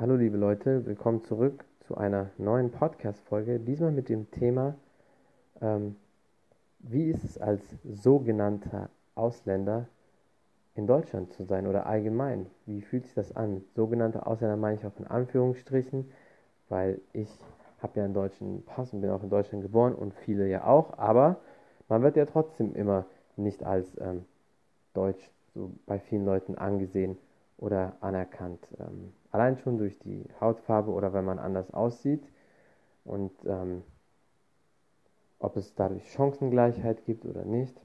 Hallo liebe Leute, willkommen zurück zu einer neuen Podcast-Folge. Diesmal mit dem Thema, ähm, wie ist es als sogenannter Ausländer in Deutschland zu sein oder allgemein? Wie fühlt sich das an? Sogenannte Ausländer meine ich auch in Anführungsstrichen, weil ich habe ja einen deutschen Pass und bin auch in Deutschland geboren und viele ja auch, aber man wird ja trotzdem immer nicht als ähm, deutsch so bei vielen Leuten angesehen oder anerkannt. Ähm, allein schon durch die Hautfarbe oder wenn man anders aussieht und ähm, ob es dadurch Chancengleichheit gibt oder nicht,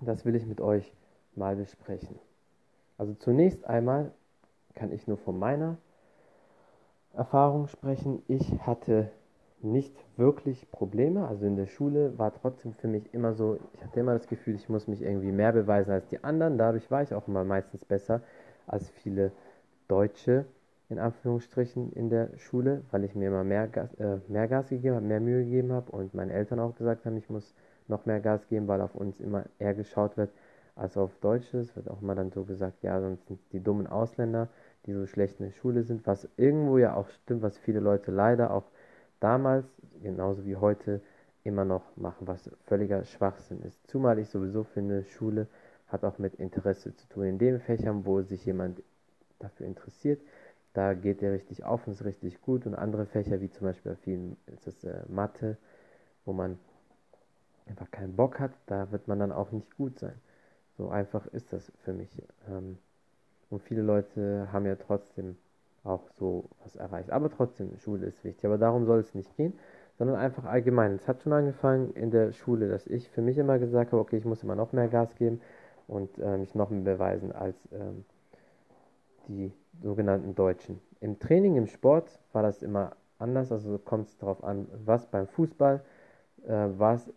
das will ich mit euch mal besprechen. Also zunächst einmal kann ich nur von meiner Erfahrung sprechen. Ich hatte nicht wirklich Probleme. Also in der Schule war trotzdem für mich immer so, ich hatte immer das Gefühl, ich muss mich irgendwie mehr beweisen als die anderen. Dadurch war ich auch immer meistens besser als viele Deutsche, in Anführungsstrichen, in der Schule, weil ich mir immer mehr Gas, äh, mehr Gas gegeben habe, mehr Mühe gegeben habe und meine Eltern auch gesagt haben, ich muss noch mehr Gas geben, weil auf uns immer eher geschaut wird als auf Deutsche. Es wird auch immer dann so gesagt, ja, sonst sind die dummen Ausländer, die so schlecht in der Schule sind, was irgendwo ja auch stimmt, was viele Leute leider auch damals, genauso wie heute, immer noch machen, was völliger Schwachsinn ist. Zumal ich sowieso finde, Schule hat auch mit Interesse zu tun. In den Fächern, wo sich jemand dafür interessiert, da geht der richtig auf und ist richtig gut. Und andere Fächer, wie zum Beispiel bei vielen, ist das äh, Mathe, wo man einfach keinen Bock hat, da wird man dann auch nicht gut sein. So einfach ist das für mich. Ähm, und viele Leute haben ja trotzdem auch so was erreicht. Aber trotzdem, Schule ist wichtig. Aber darum soll es nicht gehen, sondern einfach allgemein. Es hat schon angefangen in der Schule, dass ich für mich immer gesagt habe, okay, ich muss immer noch mehr Gas geben und äh, mich noch mehr beweisen als ähm, die sogenannten Deutschen. Im Training, im Sport war das immer anders, also kommt es darauf an, was beim Fußball äh, war es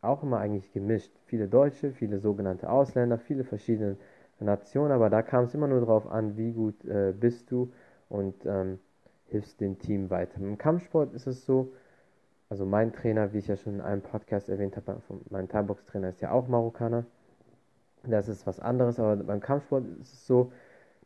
auch immer eigentlich gemischt. Viele Deutsche, viele sogenannte Ausländer, viele verschiedene Nationen, aber da kam es immer nur darauf an, wie gut äh, bist du und ähm, hilfst dem Team weiter. Im Kampfsport ist es so, also mein Trainer, wie ich ja schon in einem Podcast erwähnt habe, mein Thai-Box-Trainer ist ja auch Marokkaner. Das ist was anderes, aber beim Kampfsport ist es so,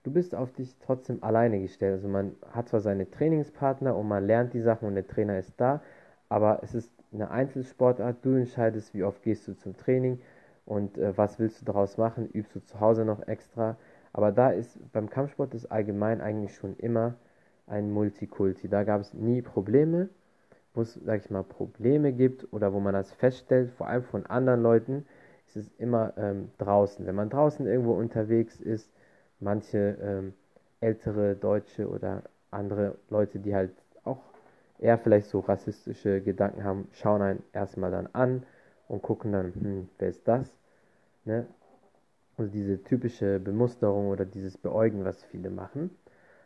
du bist auf dich trotzdem alleine gestellt. Also man hat zwar seine Trainingspartner und man lernt die Sachen und der Trainer ist da, aber es ist eine Einzelsportart. Du entscheidest, wie oft gehst du zum Training und äh, was willst du daraus machen. Übst du zu Hause noch extra aber da ist beim Kampfsport ist allgemein eigentlich schon immer ein Multikulti. Da gab es nie Probleme. Wo es, sag ich mal, Probleme gibt oder wo man das feststellt, vor allem von anderen Leuten, ist es immer ähm, draußen. Wenn man draußen irgendwo unterwegs ist, manche ähm, ältere Deutsche oder andere Leute, die halt auch eher vielleicht so rassistische Gedanken haben, schauen einen erstmal dann an und gucken dann, hm, wer ist das? Ne? Also diese typische Bemusterung oder dieses Beäugen, was viele machen.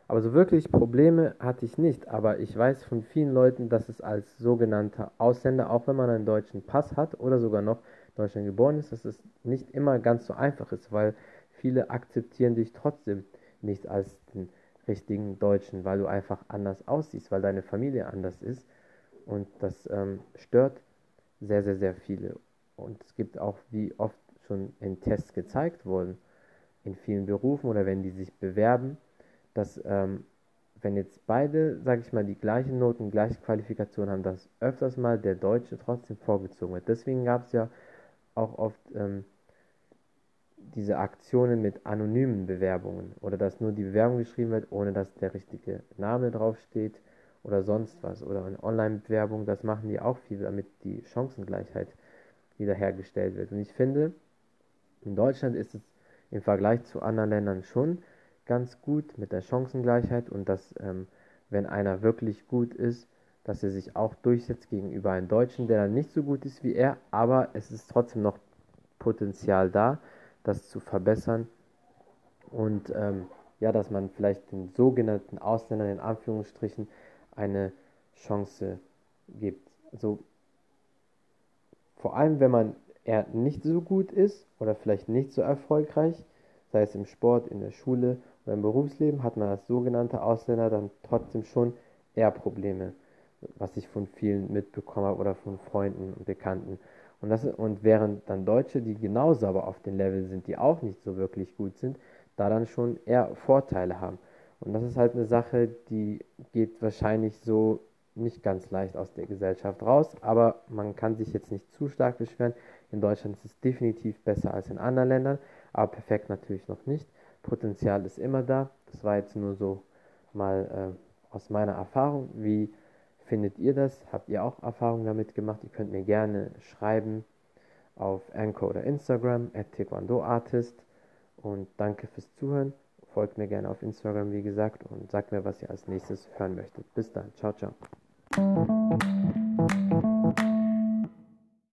Aber so wirklich Probleme hatte ich nicht. Aber ich weiß von vielen Leuten, dass es als sogenannter Ausländer, auch wenn man einen deutschen Pass hat oder sogar noch Deutschland geboren ist, dass es nicht immer ganz so einfach ist, weil viele akzeptieren dich trotzdem nicht als den richtigen Deutschen, weil du einfach anders aussiehst, weil deine Familie anders ist. Und das ähm, stört sehr, sehr, sehr viele. Und es gibt auch, wie oft schon in Tests gezeigt wurden, in vielen Berufen oder wenn die sich bewerben, dass ähm, wenn jetzt beide, sage ich mal, die gleichen Noten, gleiche Qualifikation haben, dass öfters mal der Deutsche trotzdem vorgezogen wird. Deswegen gab es ja auch oft ähm, diese Aktionen mit anonymen Bewerbungen oder dass nur die Bewerbung geschrieben wird, ohne dass der richtige Name draufsteht oder sonst was oder eine Online-Bewerbung, das machen die auch viel, damit die Chancengleichheit wiederhergestellt wird. Und ich finde, in Deutschland ist es im Vergleich zu anderen Ländern schon ganz gut mit der Chancengleichheit und dass, ähm, wenn einer wirklich gut ist, dass er sich auch durchsetzt gegenüber einem Deutschen, der dann nicht so gut ist wie er, aber es ist trotzdem noch Potenzial da, das zu verbessern und ähm, ja, dass man vielleicht den sogenannten Ausländern in Anführungsstrichen eine Chance gibt. Also vor allem, wenn man er nicht so gut ist oder vielleicht nicht so erfolgreich, sei es im Sport, in der Schule oder im Berufsleben, hat man als sogenannter Ausländer dann trotzdem schon eher Probleme, was ich von vielen mitbekommen habe oder von Freunden und Bekannten. Und, das, und während dann Deutsche, die genauso aber auf dem Level sind, die auch nicht so wirklich gut sind, da dann schon eher Vorteile haben. Und das ist halt eine Sache, die geht wahrscheinlich so nicht ganz leicht aus der Gesellschaft raus, aber man kann sich jetzt nicht zu stark beschweren. In Deutschland ist es definitiv besser als in anderen Ländern, aber perfekt natürlich noch nicht. Potenzial ist immer da. Das war jetzt nur so mal äh, aus meiner Erfahrung. Wie findet ihr das? Habt ihr auch Erfahrungen damit gemacht? Ihr könnt mir gerne schreiben auf Anchor oder Instagram at taekwondoartist und danke fürs Zuhören. Folgt mir gerne auf Instagram, wie gesagt, und sagt mir, was ihr als nächstes hören möchtet. Bis dann. Ciao, ciao.